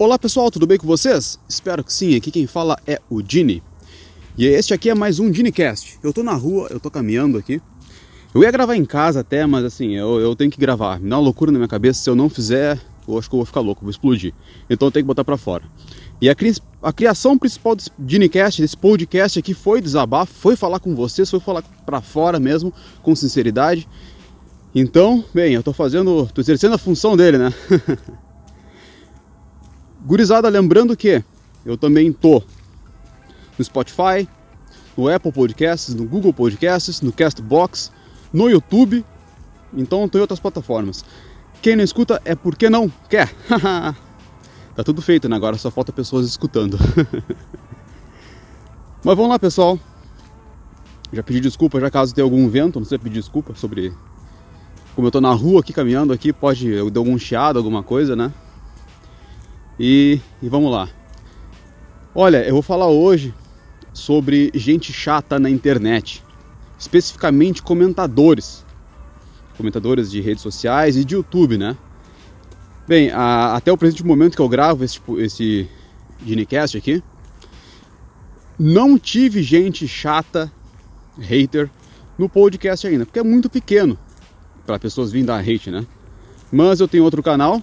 Olá pessoal, tudo bem com vocês? Espero que sim, aqui quem fala é o Dini. E este aqui é mais um DiniCast. Eu tô na rua, eu tô caminhando aqui. Eu ia gravar em casa até, mas assim, eu, eu tenho que gravar. Me dá uma loucura na minha cabeça, se eu não fizer, eu acho que eu vou ficar louco, vou explodir. Então eu tenho que botar pra fora. E a, cri a criação principal desse DiniCast, desse podcast aqui, foi desabafo, foi falar com vocês, foi falar pra fora mesmo, com sinceridade. Então, bem, eu tô fazendo, tô exercendo a função dele, né? Gurizada, lembrando que eu também tô no Spotify, no Apple Podcasts, no Google Podcasts, no Castbox, no YouTube, então tô em outras plataformas. Quem não escuta é porque não quer. tá tudo feito, né? Agora só falta pessoas escutando. Mas vamos lá, pessoal. Já pedi desculpa, já caso tenha algum vento, não sei pedir desculpa sobre como eu tô na rua aqui caminhando aqui, pode eu dar algum chiado, alguma coisa, né? E, e vamos lá. Olha, eu vou falar hoje sobre gente chata na internet, especificamente comentadores, comentadores de redes sociais e de YouTube, né? Bem, a, até o presente momento que eu gravo esse, esse Ginecast aqui, não tive gente chata, hater, no podcast ainda, porque é muito pequeno para pessoas virem dar hate, né? Mas eu tenho outro canal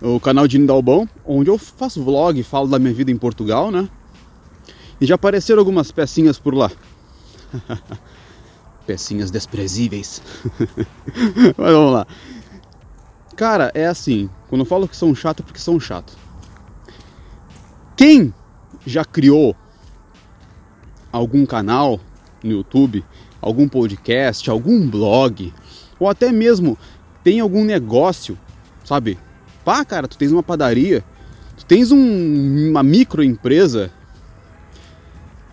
o canal de Nindalbão, onde eu faço vlog, falo da minha vida em Portugal, né? E já apareceram algumas pecinhas por lá. pecinhas desprezíveis. Mas vamos lá. Cara, é assim, quando eu falo que são chato, é porque são chato. Quem já criou algum canal no YouTube, algum podcast, algum blog, ou até mesmo tem algum negócio, sabe? Pá, cara, tu tens uma padaria, tu tens um, uma microempresa,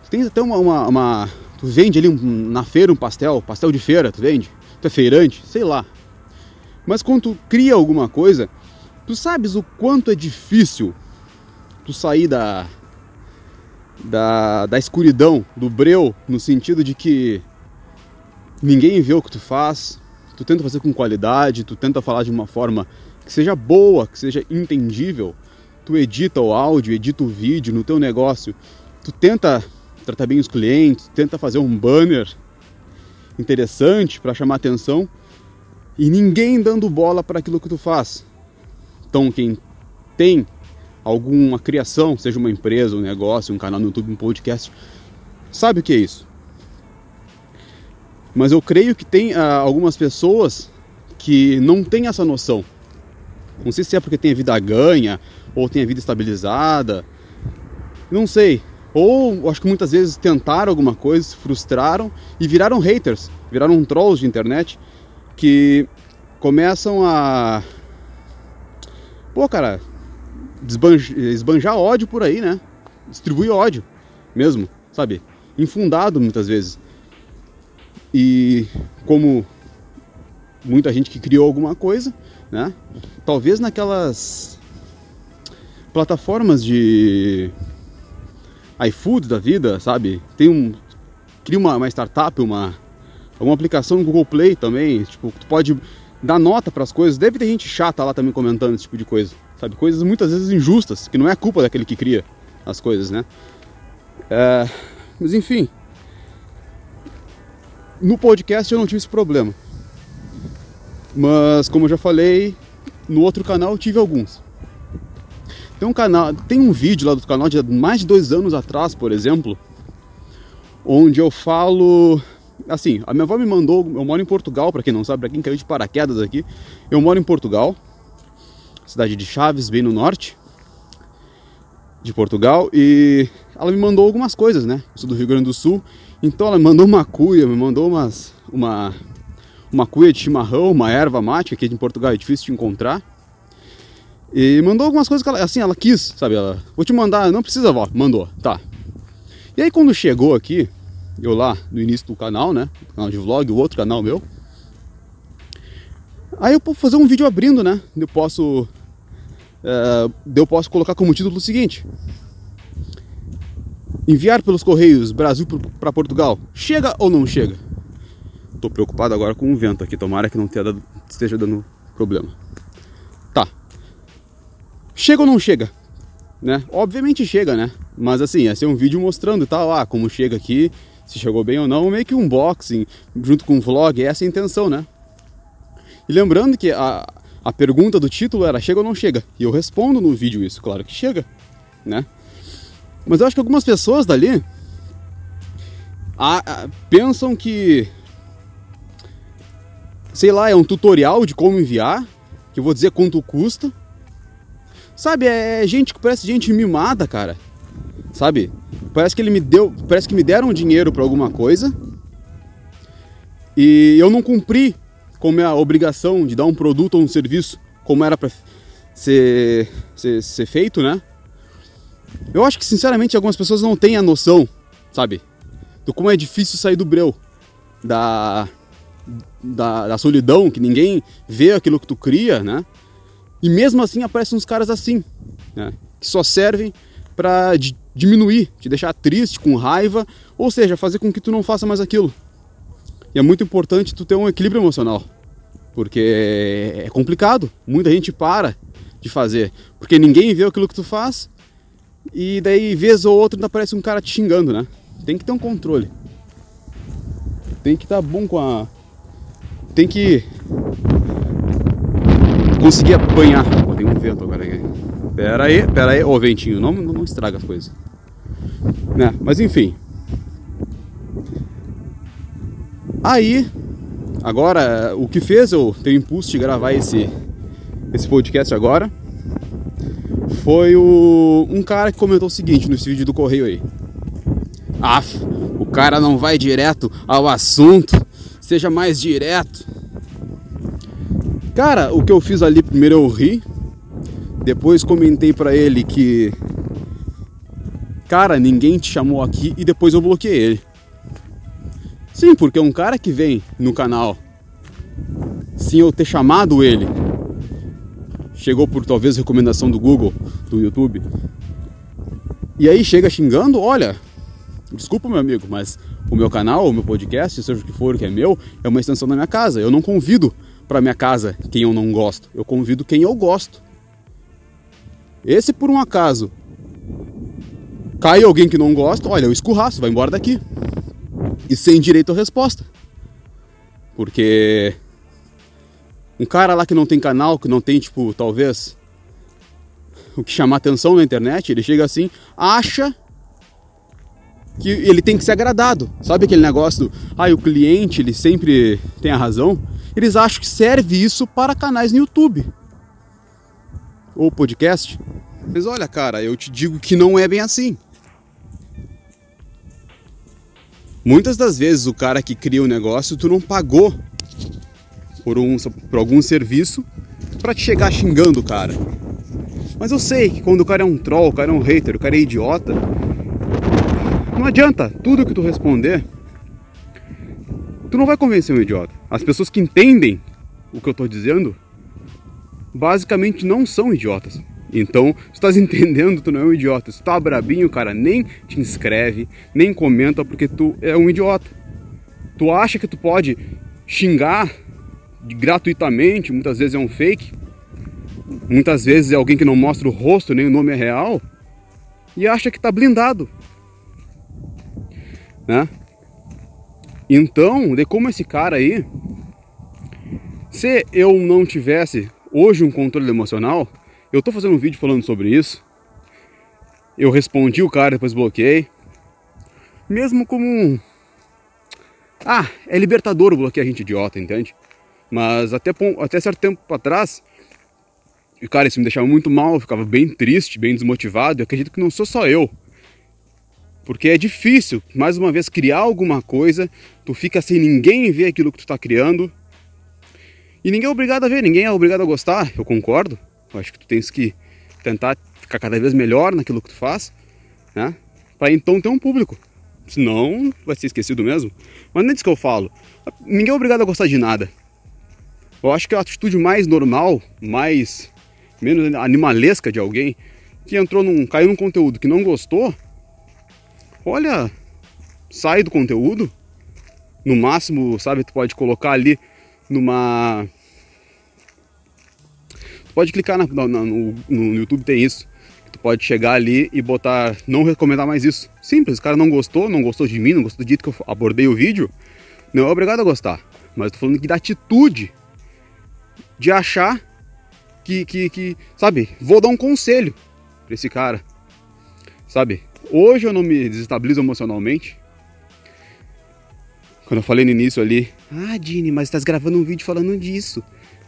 tu tens até uma, uma, uma Tu vende ali um, na feira um pastel, pastel de feira, tu vende? Tu é feirante, sei lá. Mas quando tu cria alguma coisa, tu sabes o quanto é difícil tu sair da, da, da escuridão, do breu, no sentido de que ninguém vê o que tu faz, tu tenta fazer com qualidade, tu tenta falar de uma forma que seja boa, que seja entendível. Tu edita o áudio, edita o vídeo no teu negócio, tu tenta tratar bem os clientes, tenta fazer um banner interessante para chamar atenção e ninguém dando bola para aquilo que tu faz. Então, quem tem alguma criação, seja uma empresa, um negócio, um canal no YouTube, um podcast, sabe o que é isso. Mas eu creio que tem ah, algumas pessoas que não têm essa noção. Não sei se é porque tem a vida ganha ou tem a vida estabilizada. Não sei. Ou acho que muitas vezes tentaram alguma coisa, se frustraram e viraram haters, viraram trolls de internet que começam a. Pô, cara, esbanjar ódio por aí, né? Distribuir ódio mesmo, sabe? Infundado muitas vezes. E como muita gente que criou alguma coisa, né? Talvez naquelas plataformas de iFood da vida, sabe? Tem um cria uma, uma startup, uma alguma aplicação no Google Play também, tipo, tu pode dar nota para as coisas. Deve ter gente chata lá também comentando esse tipo de coisa, sabe? Coisas muitas vezes injustas, que não é culpa daquele que cria as coisas, né? É, mas enfim, no podcast eu não tive esse problema. Mas como eu já falei, no outro canal eu tive alguns. Tem um canal, tem um vídeo lá do canal de mais de dois anos atrás, por exemplo, onde eu falo assim, a minha avó me mandou, eu moro em Portugal, para quem não sabe, para quem caiu de paraquedas aqui, eu moro em Portugal, cidade de Chaves, bem no norte de Portugal, e ela me mandou algumas coisas, né? Eu sou do Rio Grande do Sul, então ela me mandou uma cuia, me mandou umas, uma, uma cuia de chimarrão, uma erva mate, que aqui em Portugal é difícil de encontrar. E mandou algumas coisas que ela, assim, ela quis, sabe? Ela, vou te mandar, não precisa, vó, mandou, tá. E aí quando chegou aqui, eu lá no início do canal, né? Canal de vlog, o outro canal meu. Aí eu posso fazer um vídeo abrindo, né? Eu posso. É, eu posso colocar como título o seguinte: Enviar pelos Correios Brasil para Portugal. Chega ou não chega? Tô preocupado agora com o vento aqui, tomara que não dado, esteja dando problema. Tá. Chega ou não chega? Né? Obviamente chega, né? Mas assim, ia ser um vídeo mostrando e tal, ah, como chega aqui, se chegou bem ou não, meio que um unboxing junto com um vlog, essa é a intenção, né? E lembrando que a, a pergunta do título era chega ou não chega? E eu respondo no vídeo isso, claro que chega, né? Mas eu acho que algumas pessoas dali a, a, pensam que sei lá, é um tutorial de como enviar, que eu vou dizer quanto custa. Sabe, é gente que parece gente mimada, cara. Sabe? Parece que ele me deu, parece que me deram dinheiro para alguma coisa. E eu não cumpri com a obrigação de dar um produto ou um serviço como era para ser, ser, ser feito, né? Eu acho que sinceramente algumas pessoas não têm a noção, sabe? Do como é difícil sair do breu, da, da, da solidão, que ninguém vê aquilo que tu cria, né? E mesmo assim aparecem uns caras assim, né? Que só servem para diminuir, te deixar triste, com raiva, ou seja, fazer com que tu não faça mais aquilo. E é muito importante tu ter um equilíbrio emocional, porque é complicado. Muita gente para de fazer, porque ninguém vê aquilo que tu faz, e daí vez ou outra ainda aparece um cara te xingando, né? Tem que ter um controle. Tem que estar tá bom com a tem que conseguir apanhar. Pô, tem um vento agora aqui. Pera aí, pera aí. Ô, oh, ventinho, não, não estraga as coisas. Né? Mas enfim. Aí, agora, o que fez eu ter o impulso de gravar esse, esse podcast agora foi o, um cara que comentou o seguinte nesse vídeo do correio aí. Af, o cara não vai direto ao assunto seja mais direto. Cara, o que eu fiz ali primeiro eu ri, depois comentei para ele que cara, ninguém te chamou aqui e depois eu bloqueei ele. Sim, porque um cara que vem no canal sem eu ter chamado ele, chegou por talvez recomendação do Google, do YouTube, e aí chega xingando, olha, desculpa meu amigo, mas o meu canal, o meu podcast, seja o que for que é meu, é uma extensão da minha casa. Eu não convido para minha casa quem eu não gosto, eu convido quem eu gosto. Esse por um acaso cai alguém que não gosta, olha, eu escurraço, vai embora daqui. E sem direito à resposta. Porque um cara lá que não tem canal, que não tem, tipo, talvez o que chamar atenção na internet, ele chega assim, acha que ele tem que ser agradado. Sabe aquele negócio do, ah, o cliente, ele sempre tem a razão? Eles acham que serve isso para canais no YouTube ou podcast. Mas olha, cara, eu te digo que não é bem assim. Muitas das vezes o cara que cria o um negócio, tu não pagou por, um, por algum serviço para te chegar xingando o cara. Mas eu sei que quando o cara é um troll, o cara é um hater, o cara é idiota, não adianta, tudo que tu responder, tu não vai convencer um idiota. As pessoas que entendem o que eu estou dizendo, basicamente não são idiotas. Então, se estás entendendo, tu não é um idiota. Se tu tá brabinho, cara, nem te inscreve, nem comenta porque tu é um idiota. Tu acha que tu pode xingar gratuitamente, muitas vezes é um fake, muitas vezes é alguém que não mostra o rosto, nem o nome é real, e acha que tá blindado né? Então, de como esse cara aí, se eu não tivesse hoje um controle emocional, eu tô fazendo um vídeo falando sobre isso. Eu respondi o cara, depois bloqueei. Mesmo como um... Ah, é libertador bloquear gente idiota, entende? Mas até, até certo tempo atrás, cara, isso me deixava muito mal, eu ficava bem triste, bem desmotivado. Eu acredito que não sou só eu. Porque é difícil, mais uma vez, criar alguma coisa, tu fica sem ninguém ver aquilo que tu está criando. E ninguém é obrigado a ver, ninguém é obrigado a gostar, eu concordo. Eu acho que tu tens que tentar ficar cada vez melhor naquilo que tu faz, né? Para então ter um público. Senão vai ser esquecido mesmo. Mas não é disso que eu falo. Ninguém é obrigado a gostar de nada. Eu acho que a atitude mais normal, mais menos animalesca de alguém que entrou num, caiu num conteúdo que não gostou, olha, sai do conteúdo. No máximo, sabe, tu pode colocar ali numa pode clicar na, na, no, no YouTube, tem isso. Tu pode chegar ali e botar não recomendar mais isso. Simples, o cara não gostou, não gostou de mim, não gostou do jeito que eu abordei o vídeo, não é obrigado a gostar. Mas tô falando que da atitude de achar que, que, que, sabe, vou dar um conselho pra esse cara, sabe? Hoje eu não me desestabilizo emocionalmente. Quando eu falei no início ali, ah, Dini, mas estás gravando um vídeo falando disso.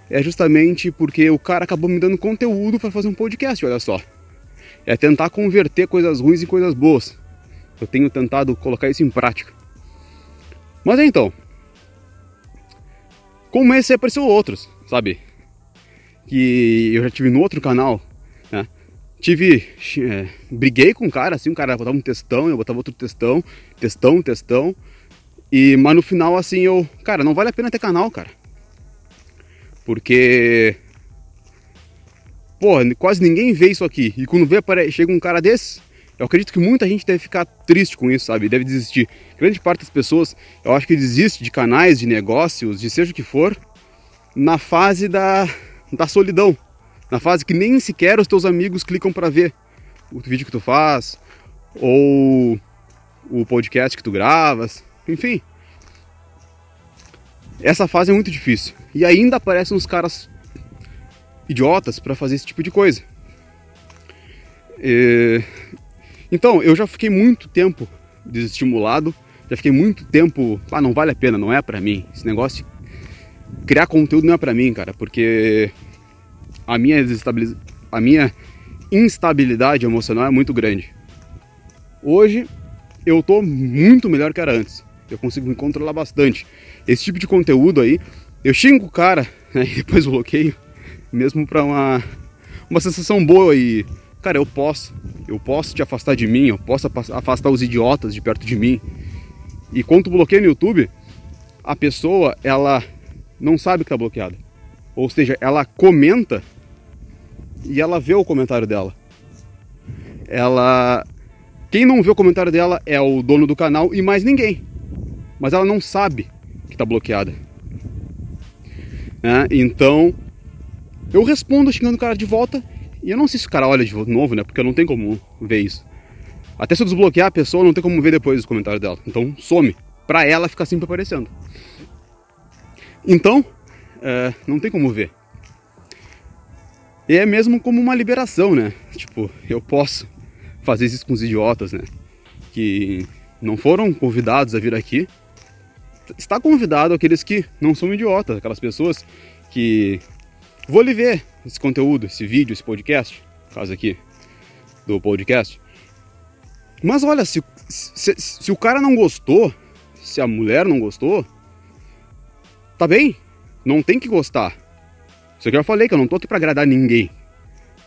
É justamente porque o cara acabou me dando conteúdo para fazer um podcast, olha só. É tentar converter coisas ruins em coisas boas. Eu tenho tentado colocar isso em prática. Mas então, como esse apareceu outros, sabe? Que eu já tive no outro canal, né? Tive, é, briguei com um cara, assim, um cara botava um textão, eu botava outro textão, textão, textão. E, mas no final, assim, eu, cara, não vale a pena ter canal, cara. Porque, pô, quase ninguém vê isso aqui. E quando vê, chega um cara desse, eu acredito que muita gente deve ficar triste com isso, sabe? Deve desistir. Grande parte das pessoas, eu acho que desiste de canais, de negócios, de seja o que for, na fase da, da solidão. Na fase que nem sequer os teus amigos clicam para ver o vídeo que tu faz, ou o podcast que tu gravas, enfim. Essa fase é muito difícil. E ainda aparecem uns caras idiotas para fazer esse tipo de coisa. E então, eu já fiquei muito tempo desestimulado, já fiquei muito tempo, ah, não vale a pena, não é para mim. Esse negócio de criar conteúdo não é para mim, cara, porque a minha desestabiliz... a minha instabilidade emocional é muito grande. Hoje eu tô muito melhor que era antes. Eu consigo me controlar bastante. Esse tipo de conteúdo aí, eu xingo o cara, né, e depois bloqueio, mesmo para uma uma sensação boa e cara, eu posso, eu posso te afastar de mim, eu posso afastar os idiotas de perto de mim. E quando tu bloqueia no YouTube, a pessoa, ela não sabe que está bloqueada. Ou seja, ela comenta e ela vê o comentário dela. Ela quem não vê o comentário dela é o dono do canal e mais ninguém. Mas ela não sabe que está bloqueada. É, então, eu respondo xingando o cara de volta e eu não sei se o cara olha de novo, né? Porque não tem como ver isso. Até se eu desbloquear a pessoa, não tem como ver depois os comentários dela. Então some. Pra ela ficar sempre aparecendo. Então, é, não tem como ver. E é mesmo como uma liberação, né? Tipo, eu posso fazer isso com os idiotas, né? Que não foram convidados a vir aqui. Está convidado aqueles que não são idiotas, aquelas pessoas que Vou lhe ver esse conteúdo, esse vídeo, esse podcast, caso aqui do podcast. Mas olha, se, se, se o cara não gostou, se a mulher não gostou, tá bem, não tem que gostar. Isso aqui eu falei que eu não tô aqui pra agradar ninguém.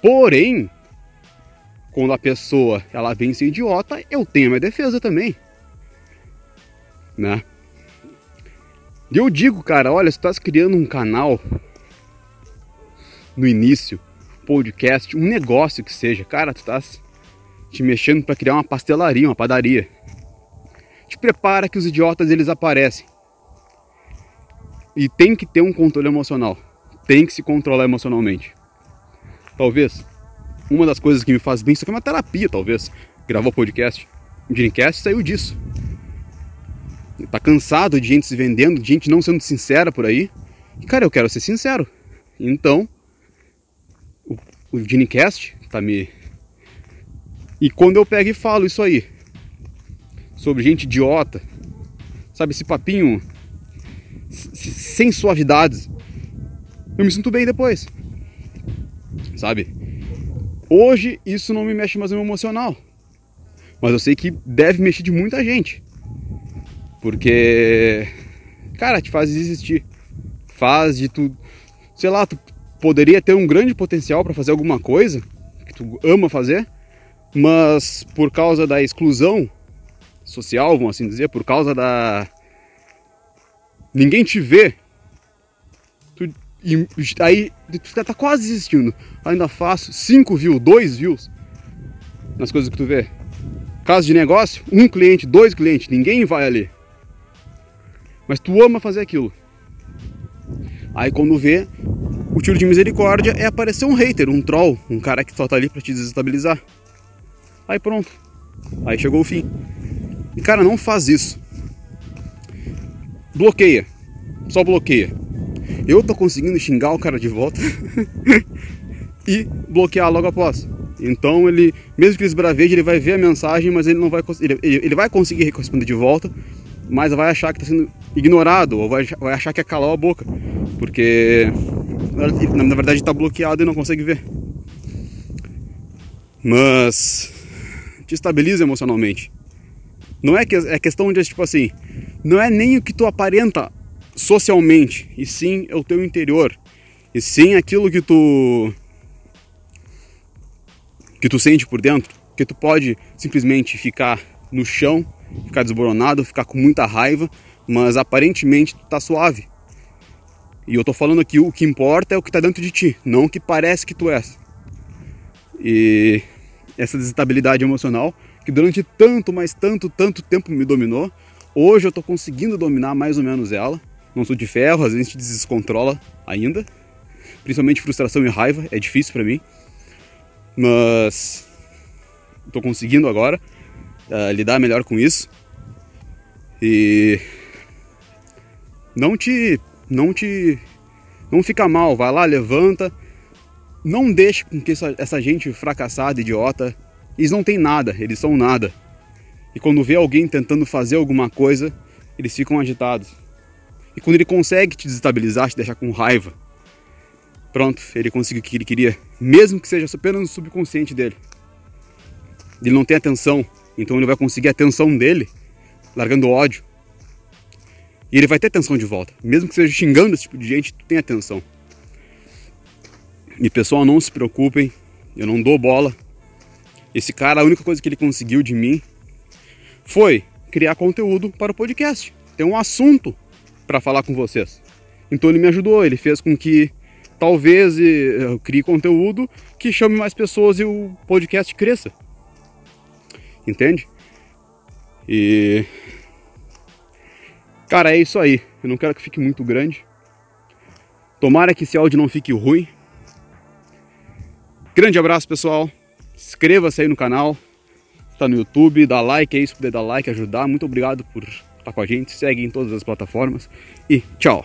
Porém, quando a pessoa ela vem ser idiota, eu tenho a minha defesa também. Né? E eu digo, cara, olha, se tu estás criando um canal no início, podcast, um negócio que seja, cara, tu tá te mexendo para criar uma pastelaria, uma padaria. Te prepara que os idiotas eles aparecem. E tem que ter um controle emocional. Tem que se controlar emocionalmente. Talvez uma das coisas que me faz bem, isso é uma terapia, talvez. Gravar podcast. O Dreamcast saiu disso. Tá cansado de gente se vendendo, de gente não sendo sincera por aí. E cara, eu quero ser sincero. Então, o Ginecast tá me. E quando eu pego e falo isso aí, sobre gente idiota, sabe, esse papinho sem suavidades, eu me sinto bem depois, sabe? Hoje isso não me mexe mais no meu emocional, mas eu sei que deve mexer de muita gente, porque, cara, te faz desistir, faz de tu, sei lá, tu poderia ter um grande potencial para fazer alguma coisa que tu ama fazer, mas por causa da exclusão social, vamos assim dizer, por causa da ninguém te vê. E aí tu tá quase desistindo. Ainda faço 5 views, 2 views nas coisas que tu vê. Caso de negócio, um cliente, dois clientes, ninguém vai ali. Mas tu ama fazer aquilo. Aí quando vê, o tiro de misericórdia é aparecer um hater, um troll, um cara que só tá ali pra te desestabilizar. Aí pronto. Aí chegou o fim. E cara, não faz isso. Bloqueia. Só bloqueia. Eu tô conseguindo xingar o cara de volta e bloquear logo após. Então ele, mesmo que ele esbraveje, ele vai ver a mensagem, mas ele não vai ele, ele vai conseguir responder de volta, mas vai achar que está sendo ignorado ou vai, vai achar que é calar a boca, porque na verdade está bloqueado e não consegue ver. Mas te estabiliza emocionalmente. Não é que é questão de tipo assim, não é nem o que tu aparenta socialmente, e sim é o teu interior. E sim aquilo que tu que tu sente por dentro, que tu pode simplesmente ficar no chão, ficar desboronado, ficar com muita raiva, mas aparentemente tu tá suave. E eu tô falando aqui o que importa é o que tá dentro de ti, não o que parece que tu és. E essa desestabilidade emocional que durante tanto, mas tanto, tanto tempo me dominou, hoje eu tô conseguindo dominar mais ou menos ela. Não sou de ferro, às vezes te descontrola ainda. Principalmente frustração e raiva, é difícil para mim. Mas estou conseguindo agora uh, lidar melhor com isso. E não te não te não fica mal vai lá levanta. Não deixe com que essa, essa gente fracassada idiota eles não têm nada eles são nada. E quando vê alguém tentando fazer alguma coisa eles ficam agitados e quando ele consegue te desestabilizar te deixar com raiva Pronto, ele conseguiu o que ele queria, mesmo que seja apenas no subconsciente dele. Ele não tem atenção, então ele vai conseguir a atenção dele, largando ódio. E ele vai ter atenção de volta, mesmo que seja xingando esse tipo de gente, tu tem atenção. E pessoal, não se preocupem, eu não dou bola. Esse cara, a única coisa que ele conseguiu de mim foi criar conteúdo para o podcast. Tem um assunto para falar com vocês. Então ele me ajudou, ele fez com que talvez eu crie conteúdo que chame mais pessoas e o podcast cresça. Entende? E. Cara, é isso aí. Eu não quero que fique muito grande. Tomara que esse áudio não fique ruim. Grande abraço, pessoal. Inscreva-se aí no canal. Está no YouTube, dá like aí se puder dar like, ajudar. Muito obrigado por estar com a gente. Segue em todas as plataformas. E tchau.